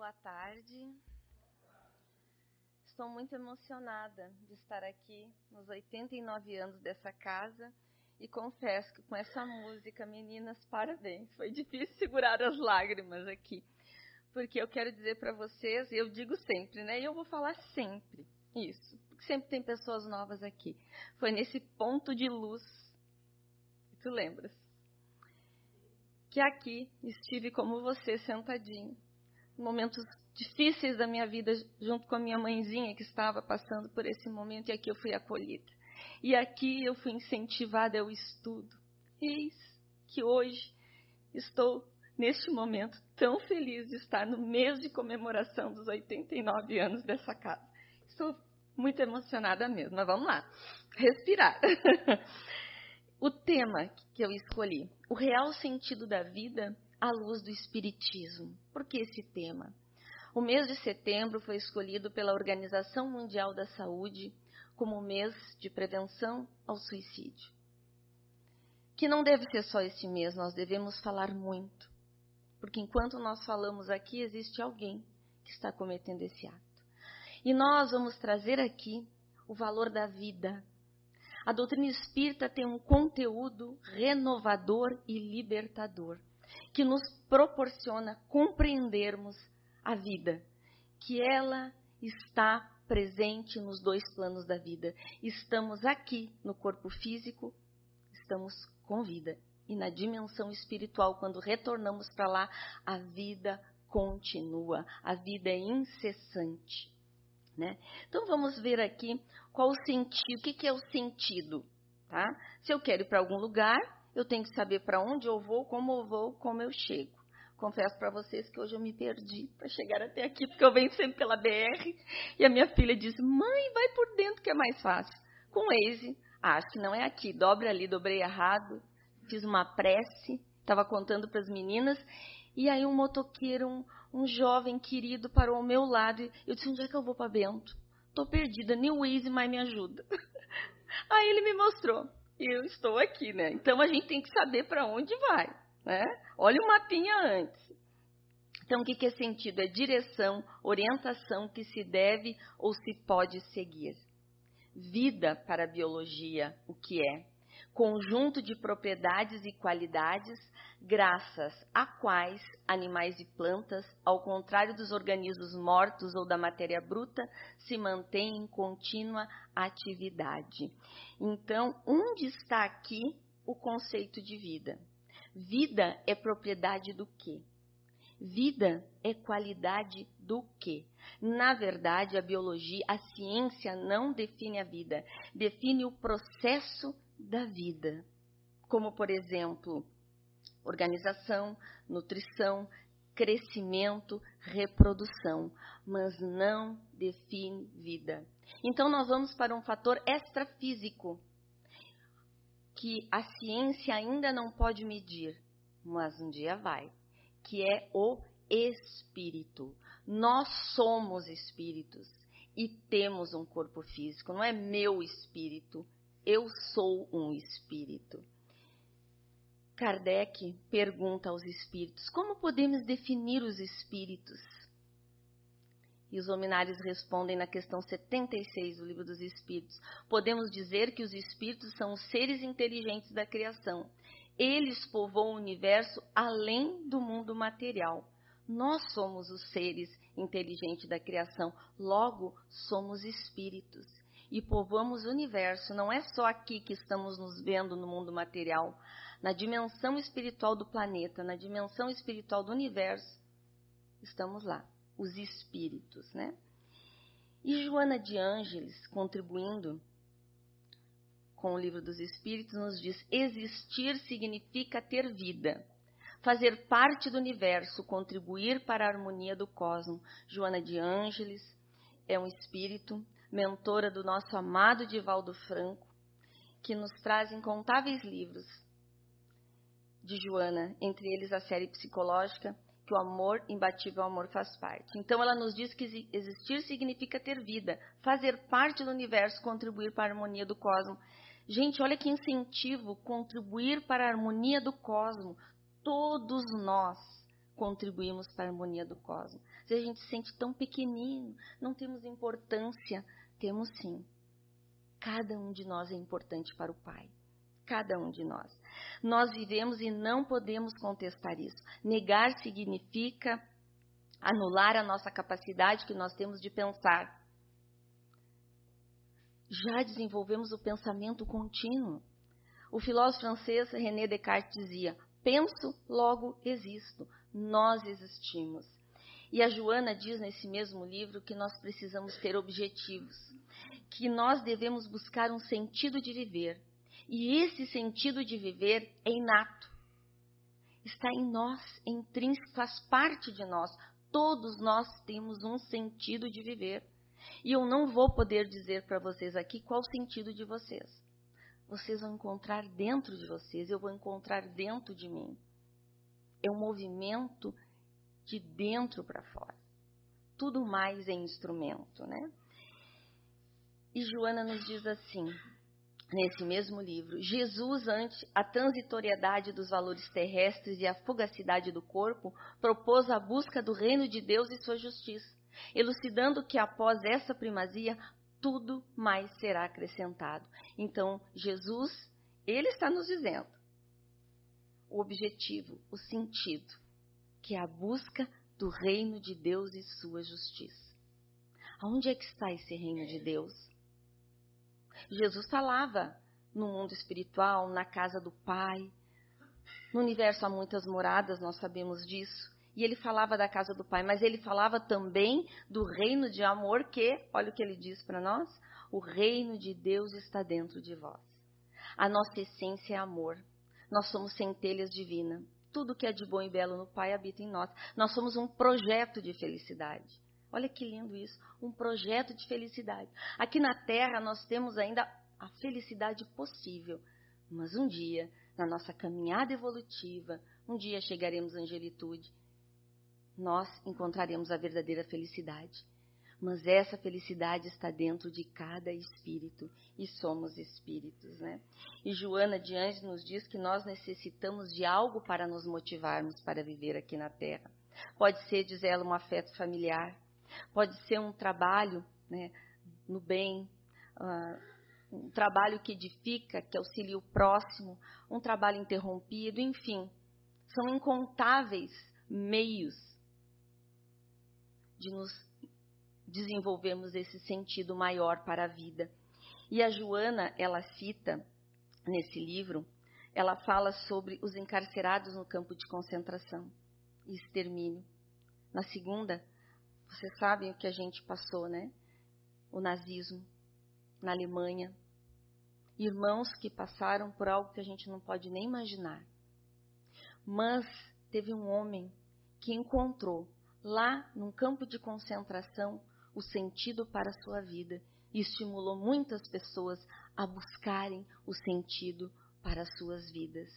Boa tarde. Estou muito emocionada de estar aqui nos 89 anos dessa casa e confesso que com essa música, meninas, parabéns. Foi difícil segurar as lágrimas aqui, porque eu quero dizer para vocês, eu digo sempre, né? E eu vou falar sempre isso, porque sempre tem pessoas novas aqui. Foi nesse ponto de luz, tu lembras? Que aqui estive como você sentadinho momentos difíceis da minha vida, junto com a minha mãezinha que estava passando por esse momento, e aqui eu fui acolhida. E aqui eu fui incentivada ao estudo. Eis que hoje estou, neste momento, tão feliz de estar no mês de comemoração dos 89 anos dessa casa. Estou muito emocionada mesmo, mas vamos lá, respirar. o tema que eu escolhi, o real sentido da vida à luz do Espiritismo. Por que esse tema? O mês de setembro foi escolhido pela Organização Mundial da Saúde como o mês de prevenção ao suicídio. Que não deve ser só esse mês, nós devemos falar muito. Porque enquanto nós falamos aqui, existe alguém que está cometendo esse ato. E nós vamos trazer aqui o valor da vida. A doutrina espírita tem um conteúdo renovador e libertador que nos proporciona compreendermos a vida, que ela está presente nos dois planos da vida. Estamos aqui no corpo físico, estamos com vida. E na dimensão espiritual, quando retornamos para lá, a vida continua, a vida é incessante. Né? Então vamos ver aqui qual o sentido, o que, que é o sentido. Tá? Se eu quero ir para algum lugar, eu tenho que saber para onde eu vou, como eu vou, como eu chego. Confesso para vocês que hoje eu me perdi para chegar até aqui, porque eu venho sempre pela BR e a minha filha disse: Mãe, vai por dentro que é mais fácil. Com o Waze, ah, acho que não é aqui, dobra ali, dobrei errado, fiz uma prece, estava contando para as meninas, e aí um motoqueiro, um, um jovem querido, parou ao meu lado e eu disse: Onde é que eu vou para Bento? Estou perdida, nem o Waze mais me ajuda. Aí ele me mostrou e eu estou aqui, né? Então a gente tem que saber para onde vai, né? Olha o mapinha antes. Então, o que, que é sentido? É direção, orientação que se deve ou se pode seguir. Vida para a biologia, o que é? conjunto de propriedades e qualidades graças a quais animais e plantas, ao contrário dos organismos mortos ou da matéria bruta, se mantêm em contínua atividade. Então, onde está aqui o conceito de vida? Vida é propriedade do quê? Vida é qualidade do quê? Na verdade, a biologia, a ciência não define a vida, define o processo da vida, como, por exemplo, organização, nutrição, crescimento, reprodução, mas não define vida. Então, nós vamos para um fator extrafísico que a ciência ainda não pode medir, mas um dia vai, que é o espírito. Nós somos espíritos e temos um corpo físico, não é meu espírito, eu sou um espírito. Kardec pergunta aos espíritos: como podemos definir os espíritos? E os hominários respondem na questão 76 do Livro dos Espíritos: podemos dizer que os espíritos são os seres inteligentes da criação. Eles povoam o universo além do mundo material. Nós somos os seres inteligentes da criação, logo somos espíritos e povoamos o universo. Não é só aqui que estamos nos vendo no mundo material, na dimensão espiritual do planeta, na dimensão espiritual do universo, estamos lá, os espíritos, né? E Joana de Ângeles, contribuindo com o livro dos Espíritos, nos diz: existir significa ter vida, fazer parte do universo, contribuir para a harmonia do cosmos. Joana de Ângeles é um espírito mentora do nosso amado Divaldo Franco, que nos traz incontáveis livros de Joana, entre eles a série psicológica, que o amor imbatível, amor faz parte. Então ela nos diz que existir significa ter vida, fazer parte do universo, contribuir para a harmonia do cosmos. Gente, olha que incentivo contribuir para a harmonia do cosmos. Todos nós contribuímos para a harmonia do cosmos. Se a gente se sente tão pequenino, não temos importância, temos sim. Cada um de nós é importante para o Pai. Cada um de nós. Nós vivemos e não podemos contestar isso. Negar significa anular a nossa capacidade que nós temos de pensar. Já desenvolvemos o pensamento contínuo. O filósofo francês René Descartes dizia: penso, logo existo. Nós existimos. E a Joana diz nesse mesmo livro que nós precisamos ter objetivos, que nós devemos buscar um sentido de viver. E esse sentido de viver é inato. Está em nós, é intrínseco, faz parte de nós. Todos nós temos um sentido de viver. E eu não vou poder dizer para vocês aqui qual o sentido de vocês. Vocês vão encontrar dentro de vocês, eu vou encontrar dentro de mim. É um movimento de dentro para fora. Tudo mais é instrumento, né? E Joana nos diz assim, nesse mesmo livro: Jesus, ante a transitoriedade dos valores terrestres e a fugacidade do corpo, propôs a busca do reino de Deus e sua justiça, elucidando que após essa primazia tudo mais será acrescentado. Então, Jesus, ele está nos dizendo o objetivo, o sentido, que é a busca do reino de Deus e sua justiça. Aonde é que está esse reino de Deus? Jesus falava no mundo espiritual, na casa do Pai. No universo há muitas moradas, nós sabemos disso. E ele falava da casa do Pai, mas ele falava também do reino de amor que, olha o que ele diz para nós: o reino de Deus está dentro de vós. A nossa essência é amor. Nós somos centelhas divinas. Tudo que é de bom e belo no Pai habita em nós. Nós somos um projeto de felicidade. Olha que lindo isso, um projeto de felicidade. Aqui na Terra nós temos ainda a felicidade possível, mas um dia, na nossa caminhada evolutiva, um dia chegaremos à angelitude, nós encontraremos a verdadeira felicidade. Mas essa felicidade está dentro de cada espírito e somos espíritos, né? E Joana de Anjos nos diz que nós necessitamos de algo para nos motivarmos para viver aqui na Terra. Pode ser, diz ela, um afeto familiar, Pode ser um trabalho né, no bem, uh, um trabalho que edifica, que auxilia o próximo, um trabalho interrompido, enfim. São incontáveis meios de nos desenvolvermos esse sentido maior para a vida. E a Joana, ela cita nesse livro, ela fala sobre os encarcerados no campo de concentração e extermínio. Na segunda, vocês sabem o que a gente passou, né? O nazismo na Alemanha. Irmãos que passaram por algo que a gente não pode nem imaginar. Mas teve um homem que encontrou lá num campo de concentração o sentido para a sua vida e estimulou muitas pessoas a buscarem o sentido para as suas vidas.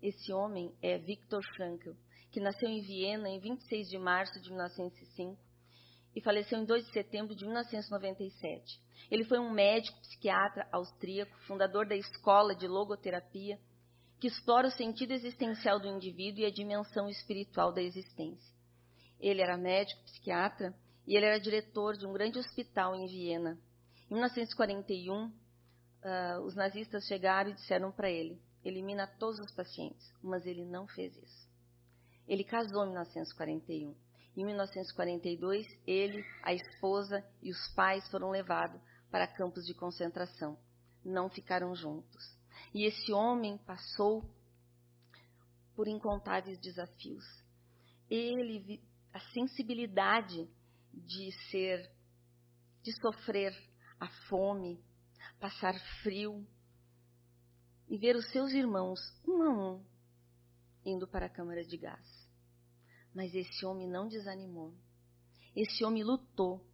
Esse homem é Viktor Frankl, que nasceu em Viena em 26 de março de 1905 e faleceu em 2 de setembro de 1997. Ele foi um médico psiquiatra austríaco, fundador da escola de logoterapia, que explora o sentido existencial do indivíduo e a dimensão espiritual da existência. Ele era médico psiquiatra e ele era diretor de um grande hospital em Viena. Em 1941, uh, ah, os nazistas chegaram e disseram para ele: elimina todos os pacientes, mas ele não fez isso. Ele casou em 1941 em 1942, ele, a esposa e os pais foram levados para campos de concentração. Não ficaram juntos. E esse homem passou por incontáveis desafios. Ele, a sensibilidade de ser, de sofrer a fome, passar frio e ver os seus irmãos, um a um, indo para a câmara de gás. Mas esse homem não desanimou. Esse homem lutou,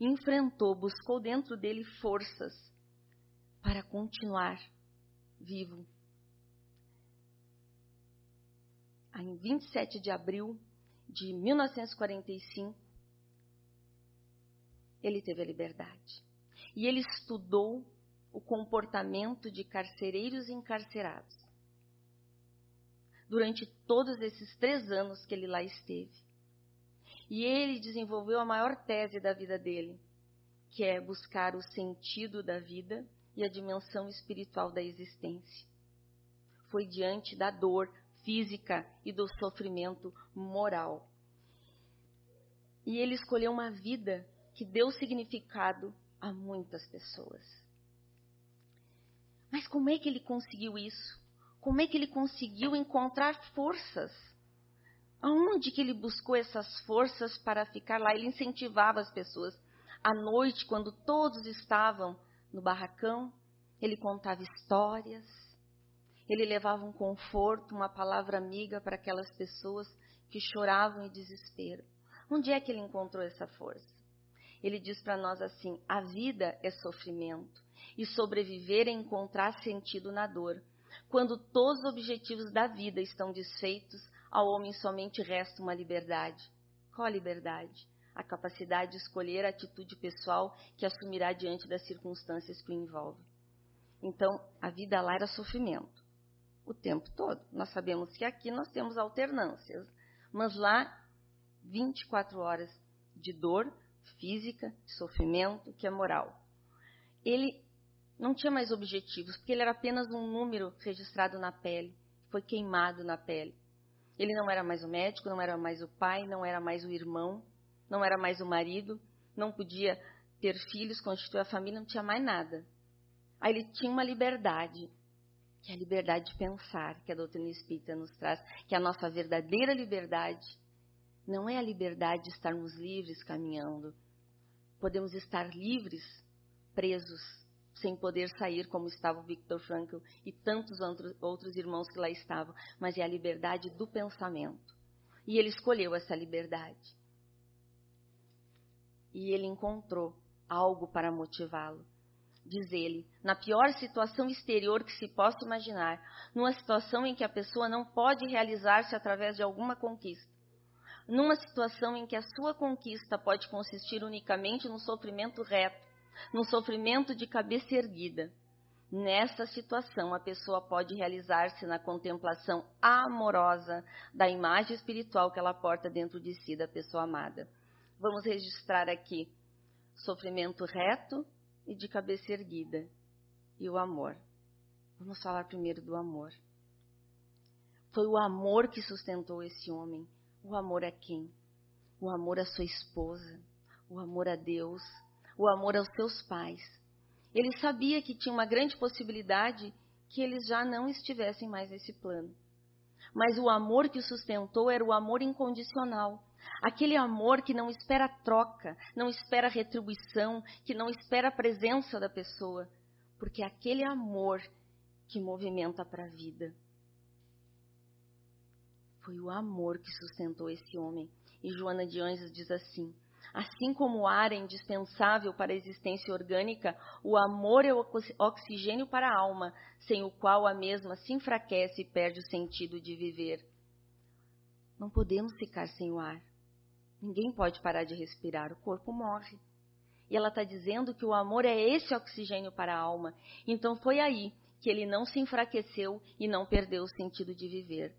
enfrentou, buscou dentro dele forças para continuar vivo. Em 27 de abril de 1945, ele teve a liberdade. E ele estudou o comportamento de carcereiros e encarcerados durante todos esses três anos que ele lá esteve. E ele desenvolveu a maior tese da vida dele, que é buscar o sentido da vida e a dimensão espiritual da existência. Foi diante da dor física e do sofrimento moral. E ele escolheu uma vida que deu significado a muitas pessoas. Mas como é que ele conseguiu isso? Como é que ele conseguiu encontrar forças? Aonde que ele buscou essas forças para ficar lá? Ele incentivava as pessoas. À noite, quando todos estavam no barracão, ele contava histórias, ele levava um conforto, uma palavra amiga para aquelas pessoas que choravam em desespero. Onde é que ele encontrou essa força? Ele diz para nós assim: a vida é sofrimento e sobreviver é encontrar sentido na dor. Quando todos os objetivos da vida estão desfeitos, ao homem somente resta uma liberdade. Qual a liberdade? A capacidade de escolher a atitude pessoal que assumirá diante das circunstâncias que o envolvem. Então, a vida lá era sofrimento o tempo todo. Nós sabemos que aqui nós temos alternâncias, mas lá 24 horas de dor física, de sofrimento, que é moral. Ele não tinha mais objetivos, porque ele era apenas um número registrado na pele, foi queimado na pele. Ele não era mais o médico, não era mais o pai, não era mais o irmão, não era mais o marido, não podia ter filhos, constituir a família, não tinha mais nada. Aí ele tinha uma liberdade, que é a liberdade de pensar, que a doutrina espírita nos traz, que a nossa verdadeira liberdade não é a liberdade de estarmos livres caminhando. Podemos estar livres, presos, sem poder sair, como estava o Viktor Frankl e tantos outros irmãos que lá estavam, mas é a liberdade do pensamento. E ele escolheu essa liberdade. E ele encontrou algo para motivá-lo. Diz ele, na pior situação exterior que se possa imaginar, numa situação em que a pessoa não pode realizar-se através de alguma conquista, numa situação em que a sua conquista pode consistir unicamente no sofrimento reto, no sofrimento de cabeça erguida. Nessa situação, a pessoa pode realizar-se na contemplação amorosa da imagem espiritual que ela porta dentro de si da pessoa amada. Vamos registrar aqui sofrimento reto e de cabeça erguida e o amor. Vamos falar primeiro do amor. Foi o amor que sustentou esse homem. O amor a quem? O amor à sua esposa, o amor a Deus, o amor aos seus pais. Ele sabia que tinha uma grande possibilidade que eles já não estivessem mais nesse plano. Mas o amor que o sustentou era o amor incondicional. Aquele amor que não espera troca, não espera retribuição, que não espera a presença da pessoa. Porque é aquele amor que movimenta para a vida. Foi o amor que sustentou esse homem. E Joana de Anjos diz assim: Assim como o ar é indispensável para a existência orgânica, o amor é o oxigênio para a alma, sem o qual a mesma se enfraquece e perde o sentido de viver. Não podemos ficar sem o ar. Ninguém pode parar de respirar, o corpo morre. E ela está dizendo que o amor é esse oxigênio para a alma. Então foi aí que ele não se enfraqueceu e não perdeu o sentido de viver.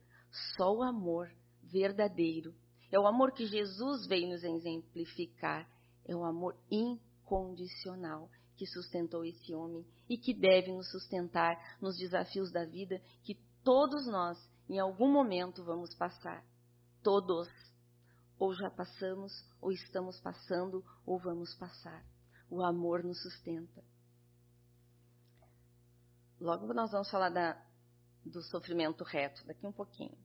Só o amor verdadeiro. É o amor que Jesus veio nos exemplificar. É o amor incondicional que sustentou esse homem e que deve nos sustentar nos desafios da vida que todos nós, em algum momento, vamos passar. Todos. Ou já passamos, ou estamos passando, ou vamos passar. O amor nos sustenta. Logo nós vamos falar da, do sofrimento reto, daqui um pouquinho.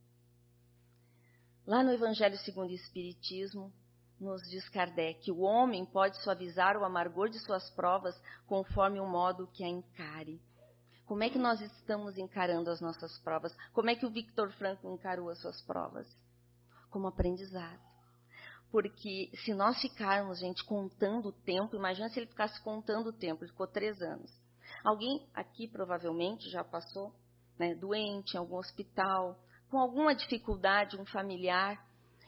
Lá no Evangelho segundo o Espiritismo, nos diz Kardec, o homem pode suavizar o amargor de suas provas conforme o modo que a encare. Como é que nós estamos encarando as nossas provas? Como é que o Victor Franco encarou as suas provas? Como aprendizado. Porque se nós ficarmos, gente, contando o tempo, imagina se ele ficasse contando o tempo, ele ficou três anos. Alguém aqui provavelmente já passou né, doente em algum hospital, com alguma dificuldade, um familiar,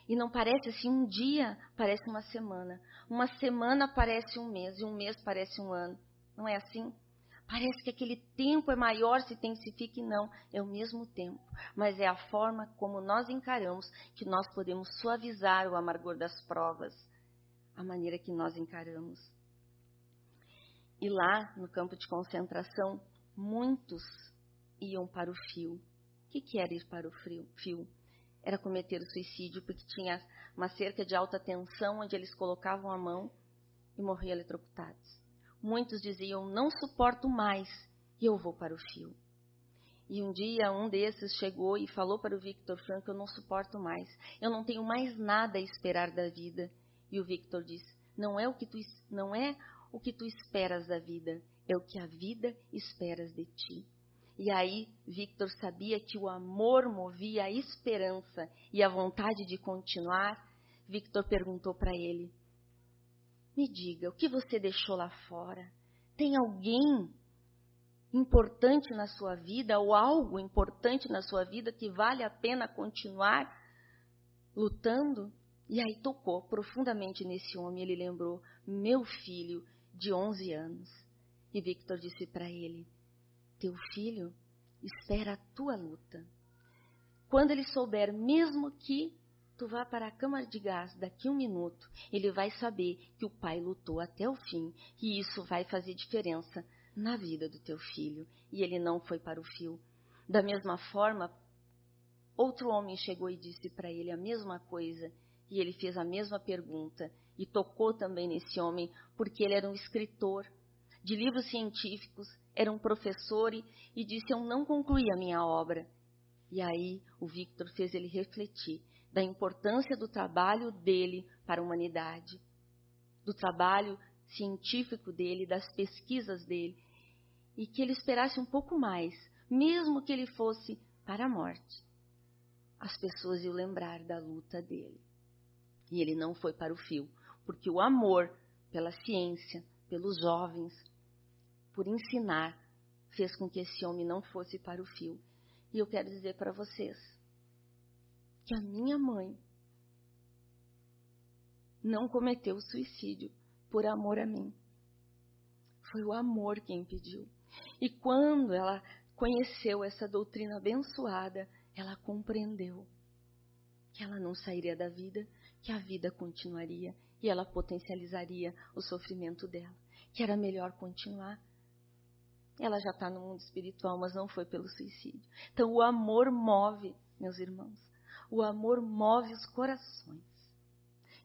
e não parece assim, um dia parece uma semana, uma semana parece um mês, e um mês parece um ano. Não é assim? Parece que aquele tempo é maior, se intensifica e não, é o mesmo tempo. Mas é a forma como nós encaramos que nós podemos suavizar o amargor das provas, a maneira que nós encaramos. E lá, no campo de concentração, muitos iam para o fio. Que, que era ir para o fio? Era cometer o suicídio, porque tinha uma cerca de alta tensão onde eles colocavam a mão e morriam eletrocutados. Muitos diziam: Não suporto mais, e eu vou para o fio. E um dia um desses chegou e falou para o Victor Frank: Eu não suporto mais, eu não tenho mais nada a esperar da vida. E o Victor disse: Não é o que tu não é o que tu esperas da vida, é o que a vida esperas de ti. E aí Victor sabia que o amor movia a esperança e a vontade de continuar. Victor perguntou para ele: me diga, o que você deixou lá fora? Tem alguém importante na sua vida ou algo importante na sua vida que vale a pena continuar lutando? E aí tocou profundamente nesse homem. Ele lembrou: meu filho de 11 anos. E Victor disse para ele: Teu filho espera a tua luta. Quando ele souber, mesmo que tu vá para a câmara de gás daqui um minuto, ele vai saber que o pai lutou até o fim e isso vai fazer diferença na vida do teu filho. E ele não foi para o fio. Da mesma forma, outro homem chegou e disse para ele a mesma coisa e ele fez a mesma pergunta e tocou também nesse homem porque ele era um escritor de livros científicos, era um professor e, disse: Eu não concluí a minha obra. E aí o Victor fez ele refletir da importância do trabalho dele para a humanidade, do trabalho científico dele, das pesquisas dele, e que ele esperasse um pouco mais, mesmo que ele fosse para a morte. As pessoas iam lembrar da luta dele. E ele não foi para o fio, porque o amor pela ciência, pelos jovens, por ensinar, fez com que esse homem não fosse para o fio. E eu quero dizer para vocês, que a minha mãe não cometeu suicídio por amor a mim. Foi o amor quem impediu. E quando ela conheceu essa doutrina abençoada, ela compreendeu que ela não sairia da vida, que a vida continuaria e ela potencializaria o sofrimento dela, que era melhor continuar. Ela já está no mundo espiritual, mas não foi pelo suicídio. Então o amor move, meus irmãos. O amor move os corações.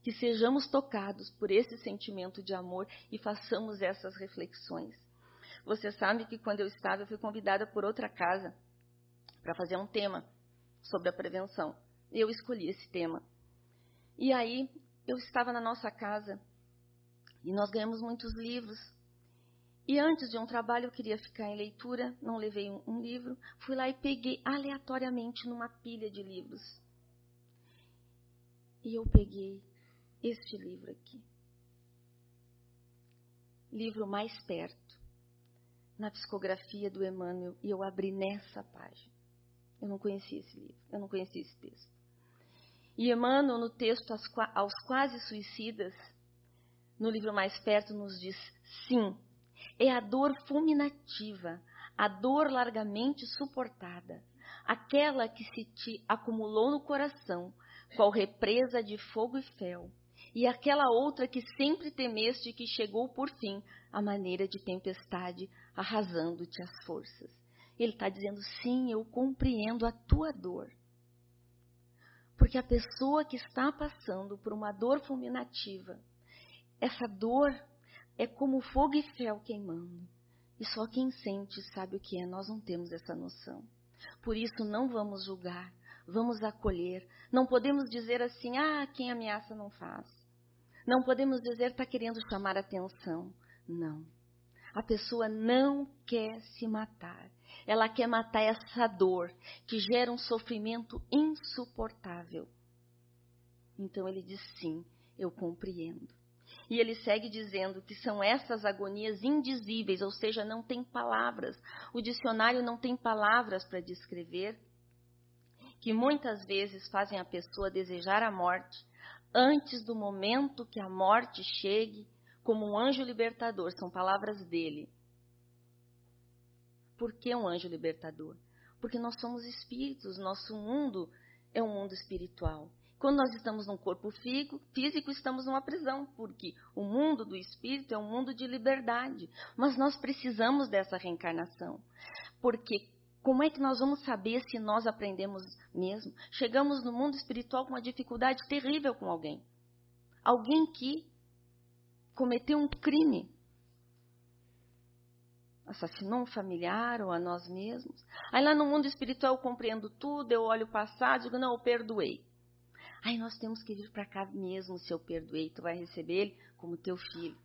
Que sejamos tocados por esse sentimento de amor e façamos essas reflexões. Você sabe que quando eu estava, eu fui convidada por outra casa para fazer um tema sobre a prevenção. Eu escolhi esse tema. E aí, eu estava na nossa casa e nós ganhamos muitos livros. E antes de um trabalho, eu queria ficar em leitura, não levei um, um livro. Fui lá e peguei aleatoriamente numa pilha de livros e eu peguei este livro aqui. Livro mais perto, na psicografia do Emmanuel, e eu abri nessa página. Eu não conhecia esse livro, eu não conhecia esse texto. E Emmanuel, no texto aos, aos quase suicidas, no livro mais perto, nos diz: sim, é a dor fulminativa, a dor largamente suportada, aquela que se te acumulou no coração qual represa de fogo e fel, e aquela outra que sempre temeste que chegou por fim à maneira de tempestade, arrasando-te as forças. Ele está dizendo: sim, eu compreendo a tua dor. Porque a pessoa que está passando por uma dor fulminativa, essa dor é como fogo e fel queimando. E só quem sente sabe o que é, nós não temos essa noção. Por isso, não vamos julgar, vamos acolher. Não podemos dizer assim, ah, quem ameaça não faz. Não podemos dizer está querendo chamar atenção. Não. A pessoa não quer se matar. Ela quer matar essa dor que gera um sofrimento insuportável. Então ele diz sim, eu compreendo. E ele segue dizendo que são essas agonias indizíveis, ou seja, não tem palavras. O dicionário não tem palavras para descrever que muitas vezes fazem a pessoa desejar a morte antes do momento que a morte chegue, como um anjo libertador, são palavras dele. Por que um anjo libertador? Porque nós somos espíritos, nosso mundo é um mundo espiritual. Quando nós estamos num corpo físico, estamos numa prisão, porque o mundo do espírito é um mundo de liberdade. Mas nós precisamos dessa reencarnação. Porque como é que nós vamos saber se nós aprendemos mesmo? Chegamos no mundo espiritual com uma dificuldade terrível com alguém. Alguém que cometeu um crime. Assassinou um familiar ou a nós mesmos. Aí lá no mundo espiritual eu compreendo tudo, eu olho o passado e digo, não, eu perdoei. Aí nós temos que vir para cá mesmo se eu perdoei. Tu vai receber ele como teu filho.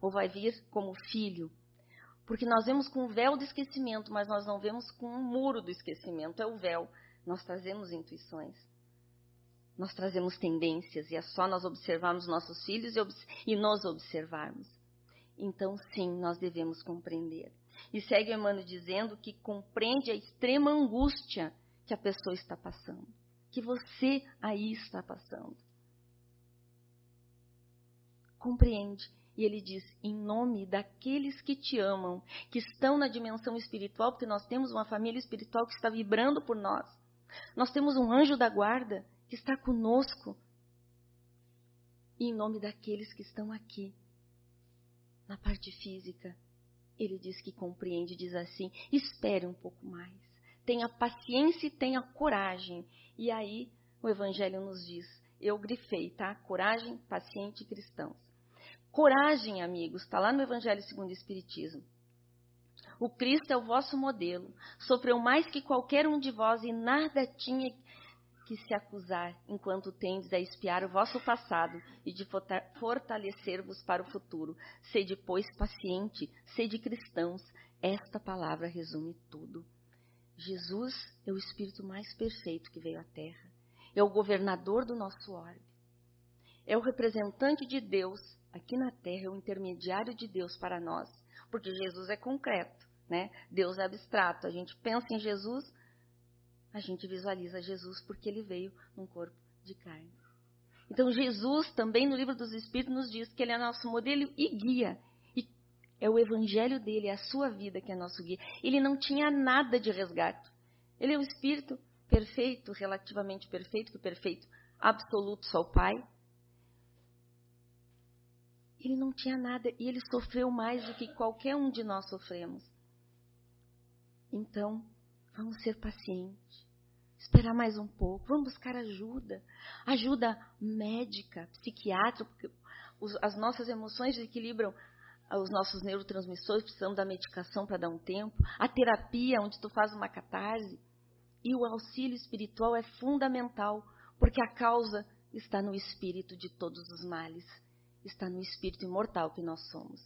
Ou vai vir como filho. Porque nós vemos com o véu do esquecimento, mas nós não vemos com o muro do esquecimento. É o véu. Nós trazemos intuições. Nós trazemos tendências. E é só nós observarmos nossos filhos e, e nos observarmos. Então, sim, nós devemos compreender. E segue o Emmanuel dizendo que compreende a extrema angústia que a pessoa está passando que você aí está passando. Compreende? E ele diz: em nome daqueles que te amam, que estão na dimensão espiritual, porque nós temos uma família espiritual que está vibrando por nós. Nós temos um anjo da guarda que está conosco. E em nome daqueles que estão aqui, na parte física, ele diz que compreende, diz assim: espere um pouco mais tenha paciência e tenha coragem. E aí o Evangelho nos diz, eu grifei, tá? Coragem, paciente e cristãos. Coragem, amigos, está lá no Evangelho segundo o Espiritismo. O Cristo é o vosso modelo. Sofreu mais que qualquer um de vós e nada tinha que se acusar, enquanto tendes a espiar o vosso passado e de fortalecer-vos para o futuro. Sede, pois, paciente, sede cristãos. Esta palavra resume tudo. Jesus é o Espírito mais perfeito que veio à Terra. É o governador do nosso orbe. É o representante de Deus aqui na Terra, é o intermediário de Deus para nós. Porque Jesus é concreto, né? Deus é abstrato. A gente pensa em Jesus, a gente visualiza Jesus porque ele veio num corpo de carne. Então, Jesus também no livro dos Espíritos nos diz que ele é nosso modelo e guia. É o evangelho dele, é a sua vida que é nosso guia. Ele não tinha nada de resgate. Ele é o espírito perfeito, relativamente perfeito, que perfeito absoluto só o Pai. Ele não tinha nada e ele sofreu mais do que qualquer um de nós sofremos. Então, vamos ser pacientes. Esperar mais um pouco, vamos buscar ajuda, ajuda médica, psiquiátrica, porque as nossas emoções desequilibram os nossos neurotransmissores, precisamos da medicação para dar um tempo, a terapia, onde tu faz uma catarse. E o auxílio espiritual é fundamental, porque a causa está no espírito de todos os males, está no espírito imortal que nós somos.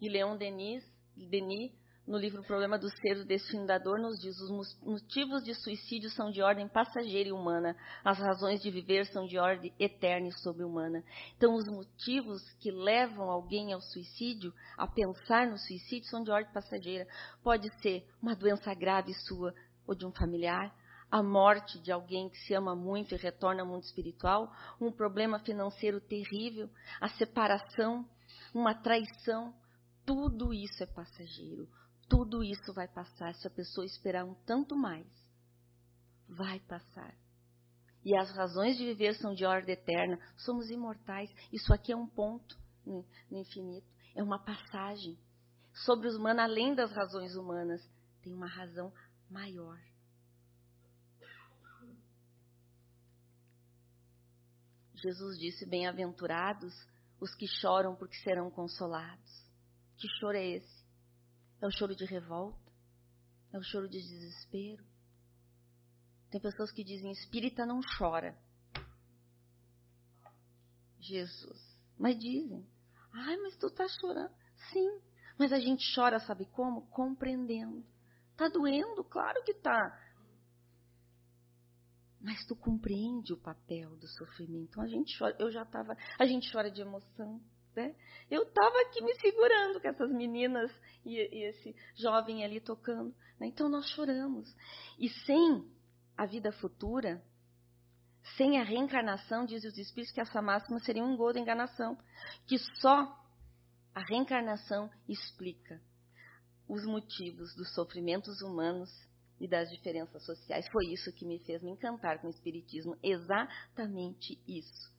E Leon Denis, Denis no livro Problema do Ser, do Destino da Dor, nos diz: os motivos de suicídio são de ordem passageira e humana, as razões de viver são de ordem eterna e sobre-humana. Então, os motivos que levam alguém ao suicídio, a pensar no suicídio, são de ordem passageira. Pode ser uma doença grave sua ou de um familiar, a morte de alguém que se ama muito e retorna ao mundo espiritual, um problema financeiro terrível, a separação, uma traição. Tudo isso é passageiro tudo isso vai passar se a pessoa esperar um tanto mais. Vai passar. E as razões de viver são de ordem eterna. Somos imortais. Isso aqui é um ponto no infinito. É uma passagem. Sobre os humanos, além das razões humanas, tem uma razão maior. Jesus disse: Bem-aventurados os que choram porque serão consolados. Que choro é esse? É o choro de revolta? É o choro de desespero? Tem pessoas que dizem: espírita não chora. Jesus. Mas dizem: ai, mas tu tá chorando. Sim, mas a gente chora, sabe como? Compreendendo. Tá doendo? Claro que tá. Mas tu compreende o papel do sofrimento. Então a gente chora. Eu já tava. A gente chora de emoção. Né? Eu estava aqui me segurando com essas meninas e, e esse jovem ali tocando. Né? Então nós choramos. E sem a vida futura, sem a reencarnação, dizem os espíritos que essa máxima seria um gol da enganação. Que só A reencarnação explica os motivos dos sofrimentos humanos e das diferenças sociais. Foi isso que me fez me encantar com o Espiritismo, exatamente isso.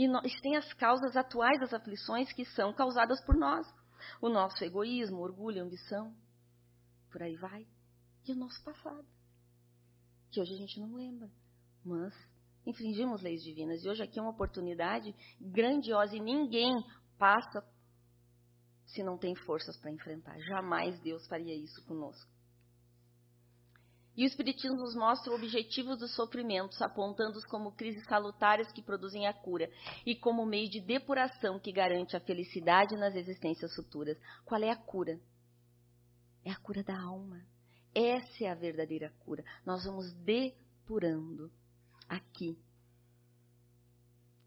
E nós, tem as causas atuais das aflições que são causadas por nós. O nosso egoísmo, orgulho, ambição, por aí vai. E o nosso passado, que hoje a gente não lembra. Mas infringimos leis divinas. E hoje aqui é uma oportunidade grandiosa e ninguém passa se não tem forças para enfrentar. Jamais Deus faria isso conosco. E o Espiritismo nos mostra o objetivo dos sofrimentos, apontando-os como crises salutares que produzem a cura e como meio de depuração que garante a felicidade nas existências futuras. Qual é a cura? É a cura da alma. Essa é a verdadeira cura. Nós vamos depurando aqui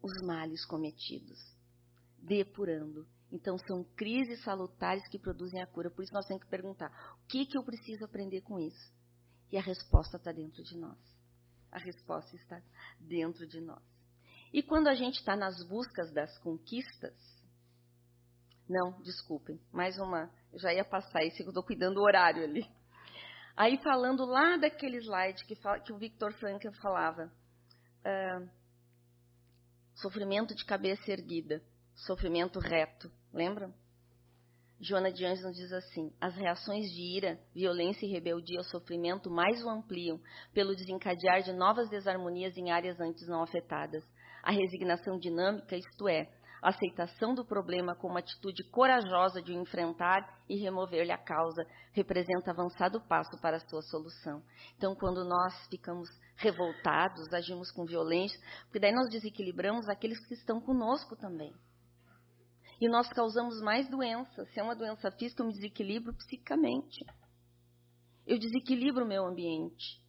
os males cometidos. Depurando. Então, são crises salutares que produzem a cura. Por isso, nós temos que perguntar: o que, que eu preciso aprender com isso? E a resposta está dentro de nós. A resposta está dentro de nós. E quando a gente está nas buscas das conquistas. Não, desculpem, mais uma. Eu já ia passar isso, eu estou cuidando do horário ali. Aí, falando lá daquele slide que, fala, que o Victor Frankl falava. Uh, sofrimento de cabeça erguida, sofrimento reto. Lembram? Joana de Anjos nos diz assim: as reações de ira, violência e rebeldia ao sofrimento mais o ampliam pelo desencadear de novas desarmonias em áreas antes não afetadas. A resignação dinâmica, isto é, a aceitação do problema com uma atitude corajosa de o enfrentar e remover-lhe a causa, representa avançado passo para a sua solução. Então, quando nós ficamos revoltados, agimos com violência, porque daí nós desequilibramos aqueles que estão conosco também. E nós causamos mais doença. Se é uma doença física, eu me desequilibro psicamente. Eu desequilibro o meu ambiente.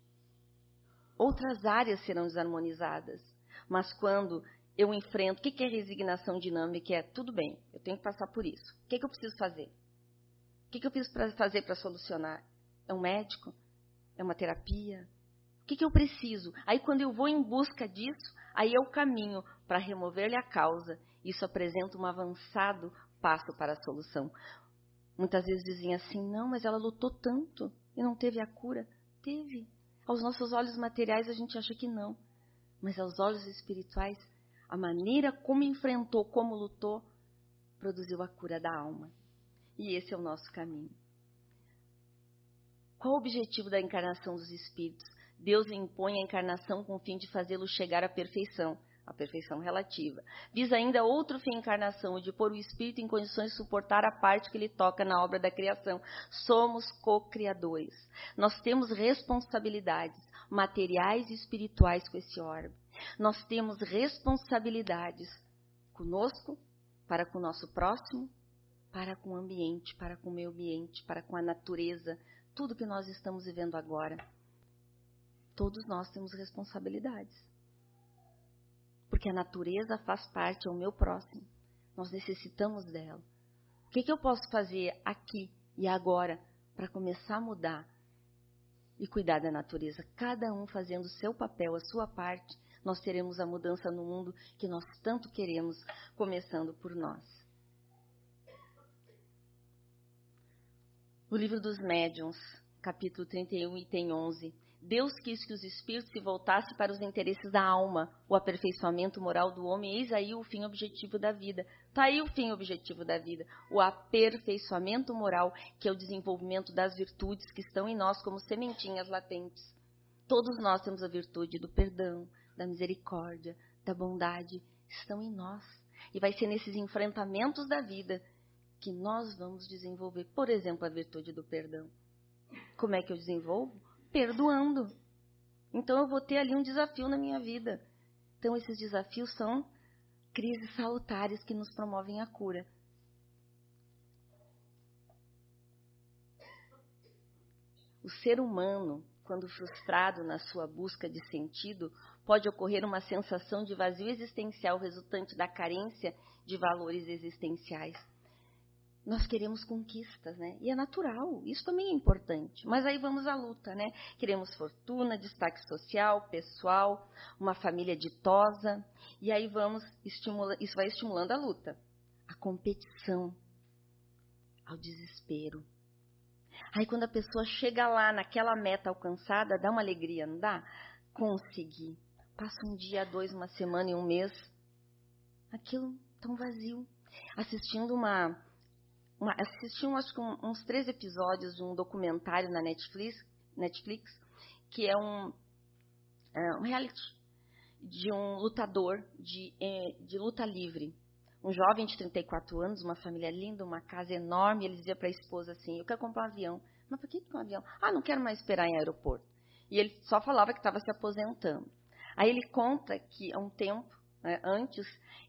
Outras áreas serão desarmonizadas. Mas quando eu enfrento, o que é resignação dinâmica? É tudo bem, eu tenho que passar por isso. O que, é que eu preciso fazer? O que, é que eu preciso fazer para solucionar? É um médico? É uma terapia? O que, que eu preciso? Aí, quando eu vou em busca disso, aí é o caminho para remover-lhe a causa isso apresenta um avançado passo para a solução. Muitas vezes dizem assim: não, mas ela lutou tanto e não teve a cura. Teve. Aos nossos olhos materiais a gente acha que não. Mas aos olhos espirituais, a maneira como enfrentou, como lutou, produziu a cura da alma. E esse é o nosso caminho. Qual o objetivo da encarnação dos espíritos? Deus impõe a encarnação com o fim de fazê-los chegar à perfeição a perfeição relativa. Visa ainda outro fim encarnação, o de pôr o espírito em condições de suportar a parte que lhe toca na obra da criação. Somos co-criadores. Nós temos responsabilidades materiais e espirituais com esse orbe. Nós temos responsabilidades conosco, para com o nosso próximo, para com o ambiente, para com o meio ambiente, para com a natureza, tudo que nós estamos vivendo agora. Todos nós temos responsabilidades porque a natureza faz parte, é o meu próximo. Nós necessitamos dela. O que, que eu posso fazer aqui e agora para começar a mudar e cuidar da natureza? Cada um fazendo o seu papel, a sua parte, nós teremos a mudança no mundo que nós tanto queremos, começando por nós. O livro dos médiuns, capítulo 31, item 11. Deus quis que os espíritos se voltassem para os interesses da alma, o aperfeiçoamento moral do homem, eis aí o fim objetivo da vida. Está aí o fim objetivo da vida, o aperfeiçoamento moral, que é o desenvolvimento das virtudes que estão em nós como sementinhas latentes. Todos nós temos a virtude do perdão, da misericórdia, da bondade, estão em nós. E vai ser nesses enfrentamentos da vida que nós vamos desenvolver, por exemplo, a virtude do perdão. Como é que eu desenvolvo? Perdoando. Então eu vou ter ali um desafio na minha vida. Então esses desafios são crises salutares que nos promovem a cura. O ser humano, quando frustrado na sua busca de sentido, pode ocorrer uma sensação de vazio existencial resultante da carência de valores existenciais nós queremos conquistas, né? E é natural, isso também é importante. Mas aí vamos à luta, né? Queremos fortuna, destaque social, pessoal, uma família ditosa, e aí vamos estimula, isso vai estimulando a luta, a competição. ao desespero. Aí quando a pessoa chega lá naquela meta alcançada, dá uma alegria, não dá? Consegui. Passa um dia, dois, uma semana e um mês. Aquilo tão vazio. Assistindo uma. Uma assisti acho que um, uns três episódios de um documentário na Netflix, Netflix que é um, é um reality de um lutador de, é, de luta livre. Um jovem de 34 anos, uma família linda, uma casa enorme. Ele dizia para a esposa assim: Eu quero comprar um avião. Mas por que um avião? Ah, não quero mais esperar em aeroporto. E ele só falava que estava se aposentando. Aí ele conta que há um tempo né, antes,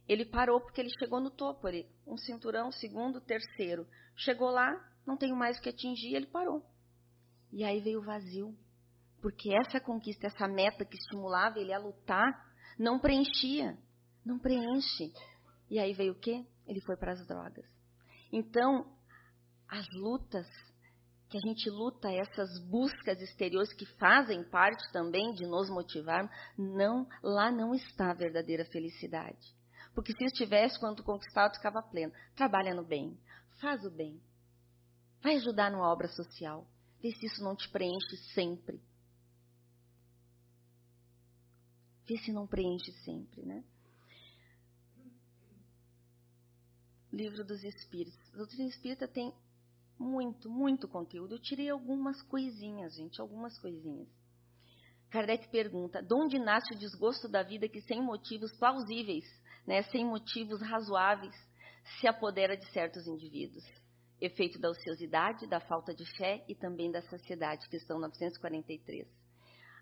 ele parou porque ele chegou no topo ali. Um cinturão, segundo, terceiro. Chegou lá, não tenho mais o que atingir, ele parou. E aí veio o vazio. Porque essa conquista, essa meta que estimulava ele a lutar, não preenchia. Não preenche. E aí veio o quê? Ele foi para as drogas. Então, as lutas que a gente luta, essas buscas exteriores que fazem parte também de nos motivar, não, lá não está a verdadeira felicidade. Porque se estivesse, quando conquistado, ficava pleno. Trabalha no bem, faz o bem, vai ajudar numa obra social, vê se isso não te preenche sempre. Vê se não preenche sempre, né? Livro dos Espíritos. A doutrina espírita tem muito, muito conteúdo. Eu tirei algumas coisinhas, gente, algumas coisinhas. Kardec pergunta: de onde nasce o desgosto da vida que, sem motivos plausíveis, né, sem motivos razoáveis, se apodera de certos indivíduos? Efeito da ociosidade, da falta de fé e também da saciedade, questão 943.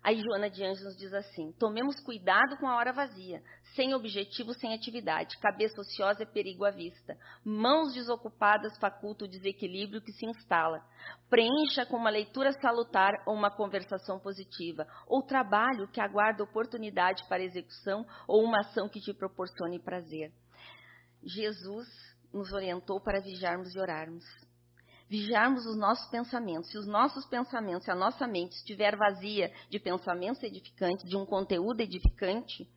Aí Joana de Anjos nos diz assim: tomemos cuidado com a hora vazia, sem objetivo, sem atividade. Cabeça ociosa é perigo à vista. Mãos desocupadas faculta o desequilíbrio que se instala. Preencha com uma leitura salutar ou uma conversação positiva, ou trabalho que aguarda oportunidade para execução ou uma ação que te proporcione prazer. Jesus nos orientou para vigiarmos e orarmos vigiarmos os nossos pensamentos. Se os nossos pensamentos, se a nossa mente estiver vazia de pensamentos edificantes, de um conteúdo edificante,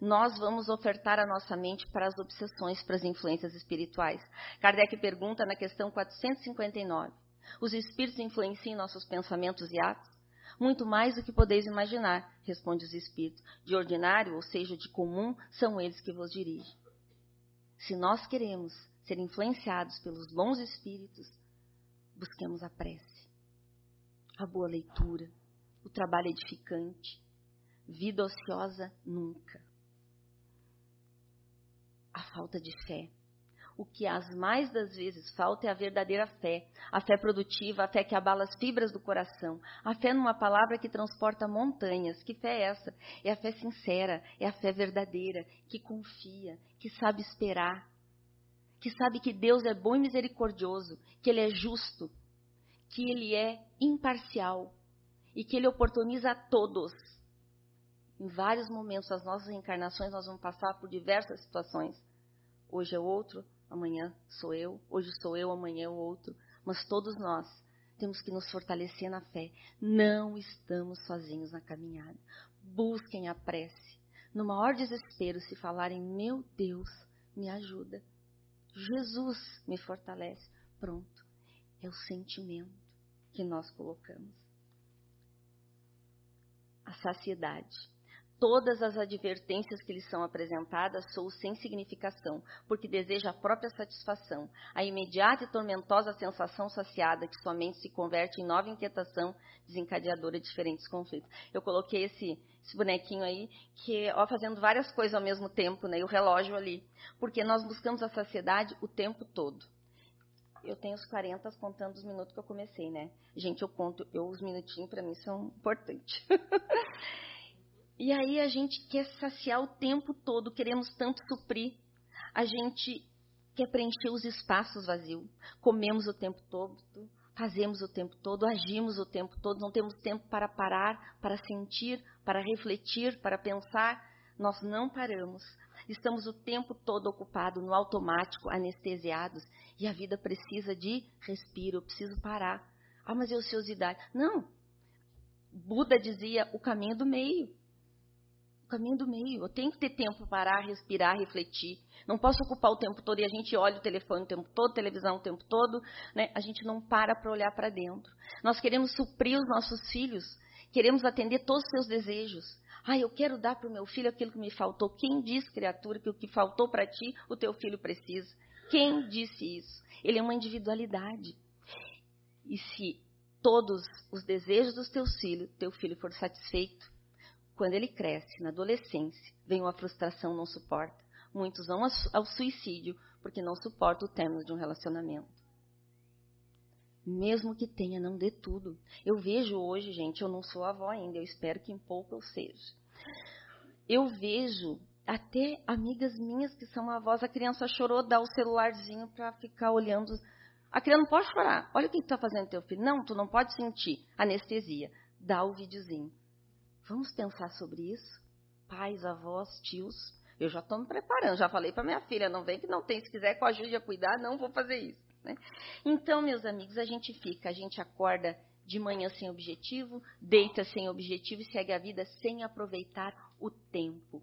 nós vamos ofertar a nossa mente para as obsessões, para as influências espirituais. Kardec pergunta na questão 459: Os espíritos influenciam nossos pensamentos e atos? Muito mais do que podeis imaginar, responde os espíritos. De ordinário, ou seja, de comum, são eles que vos dirigem. Se nós queremos ser influenciados pelos bons espíritos, busquemos a prece, a boa leitura, o trabalho edificante, vida ociosa nunca. A falta de fé. O que as mais das vezes falta é a verdadeira fé, a fé produtiva, a fé que abala as fibras do coração, a fé numa palavra que transporta montanhas. Que fé é essa? É a fé sincera, é a fé verdadeira, que confia, que sabe esperar, que sabe que Deus é bom e misericordioso, que Ele é justo, que Ele é imparcial e que Ele oportuniza a todos. Em vários momentos das nossas encarnações, nós vamos passar por diversas situações. Hoje é outro, amanhã sou eu, hoje sou eu, amanhã é o outro. Mas todos nós temos que nos fortalecer na fé. Não estamos sozinhos na caminhada. Busquem a prece. No maior desespero, se falarem, meu Deus, me ajuda Jesus me fortalece. Pronto. É o sentimento que nós colocamos. A saciedade. Todas as advertências que lhes são apresentadas são sem significação, porque deseja a própria satisfação, a imediata e tormentosa sensação saciada que somente se converte em nova inquietação desencadeadora de diferentes conflitos. Eu coloquei esse, esse bonequinho aí, que ó, fazendo várias coisas ao mesmo tempo, né, e o relógio ali, porque nós buscamos a saciedade o tempo todo. Eu tenho os 40 contando os minutos que eu comecei, né? Gente, eu conto, eu, os minutinhos para mim são importantes. E aí a gente quer saciar o tempo todo, queremos tanto suprir. A gente quer preencher os espaços vazios. Comemos o tempo todo, fazemos o tempo todo, agimos o tempo todo, não temos tempo para parar, para sentir, para refletir, para pensar. Nós não paramos. Estamos o tempo todo ocupados no automático, anestesiados, e a vida precisa de respiro, eu preciso parar. Ah, mas é ociosidade. Não. Buda dizia o caminho do meio. O caminho do meio. Eu tenho que ter tempo para parar, respirar, refletir. Não posso ocupar o tempo todo e a gente olha o telefone o tempo todo, televisão o tempo todo. Né? A gente não para para olhar para dentro. Nós queremos suprir os nossos filhos, queremos atender todos os seus desejos. Ah, eu quero dar para o meu filho aquilo que me faltou. Quem diz, criatura, que o que faltou para ti, o teu filho precisa? Quem disse isso? Ele é uma individualidade. E se todos os desejos dos teus filhos, teu filho for satisfeito, quando ele cresce, na adolescência, vem uma frustração, não suporta. Muitos vão ao suicídio porque não suportam o término de um relacionamento. Mesmo que tenha, não dê tudo. Eu vejo hoje, gente, eu não sou avó ainda, eu espero que em pouco eu seja. Eu vejo até amigas minhas que são avós, a criança chorou, dá o celularzinho para ficar olhando. A criança não pode chorar. Olha o que está fazendo teu filho. Não, tu não pode sentir anestesia. Dá o videozinho. Vamos pensar sobre isso? Pais, avós, tios. Eu já estou me preparando, já falei para minha filha, não vem que não tem, se quiser ajude a cuidar, não vou fazer isso. Né? Então, meus amigos, a gente fica, a gente acorda de manhã sem objetivo, deita sem objetivo e segue a vida sem aproveitar o tempo.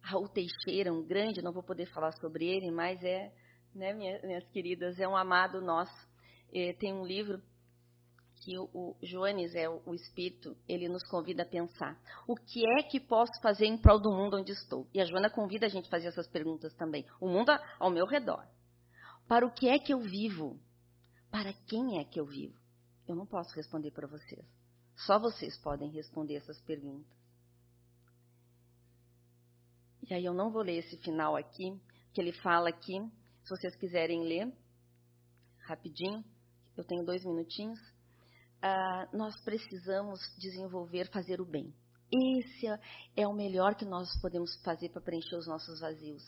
Raul Teixeira, um grande, não vou poder falar sobre ele, mas é, né, minhas queridas, é um amado nosso. É, tem um livro que o, Joanes é o, espírito, ele nos convida a pensar: o que é que posso fazer em prol do mundo onde estou? E a Joana convida a gente a fazer essas perguntas também. O mundo ao meu redor. Para o que é que eu vivo? Para quem é que eu vivo? Eu não posso responder para vocês. Só vocês podem responder essas perguntas. E aí eu não vou ler esse final aqui, que ele fala aqui, se vocês quiserem ler, rapidinho, eu tenho dois minutinhos uh, nós precisamos desenvolver fazer o bem. Esse é o melhor que nós podemos fazer para preencher os nossos vazios.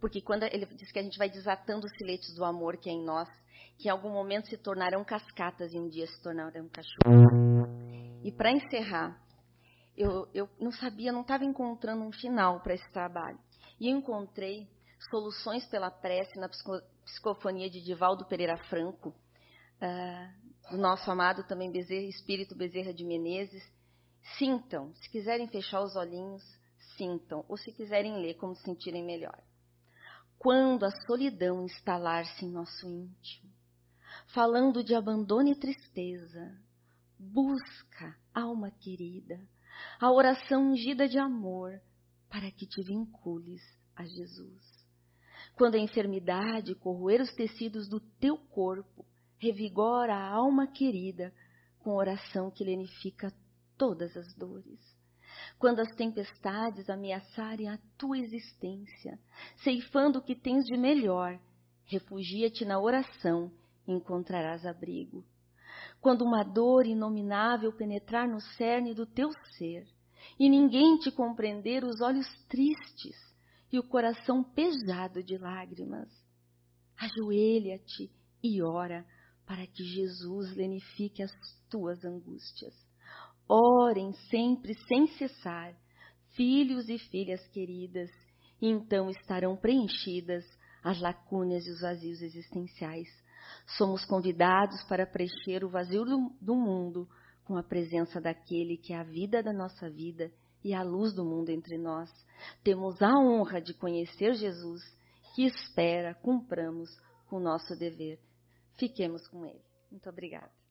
Porque quando ele diz que a gente vai desatando os filetes do amor que é em nós, que em algum momento se tornarão cascatas e um dia se tornarão cachorro. E para encerrar, eu, eu não sabia, não estava encontrando um final para esse trabalho. E encontrei soluções pela prece na psicofonia de Divaldo Pereira Franco, uh, do nosso amado também Bezerra, Espírito Bezerra de Menezes. Sintam, se quiserem fechar os olhinhos, sintam, ou se quiserem ler como sentirem melhor. Quando a solidão instalar-se em nosso íntimo, falando de abandono e tristeza, busca, alma querida, a oração ungida de amor para que te vincules a Jesus. Quando a enfermidade corroer os tecidos do teu corpo, revigora a alma querida com oração que lenifica todas as dores. Quando as tempestades ameaçarem a tua existência, ceifando o que tens de melhor, refugia-te na oração e encontrarás abrigo. Quando uma dor inominável penetrar no cerne do teu ser, e ninguém te compreender os olhos tristes e o coração pesado de lágrimas, ajoelha-te e ora para que Jesus lenifique as tuas angústias. Orem sempre sem cessar, filhos e filhas queridas, e então estarão preenchidas as lacunas e os vazios existenciais. Somos convidados para preencher o vazio do, do mundo com a presença daquele que é a vida da nossa vida e a luz do mundo entre nós. Temos a honra de conhecer Jesus, que espera cumpramos com o nosso dever Fiquemos com ele. Muito obrigada.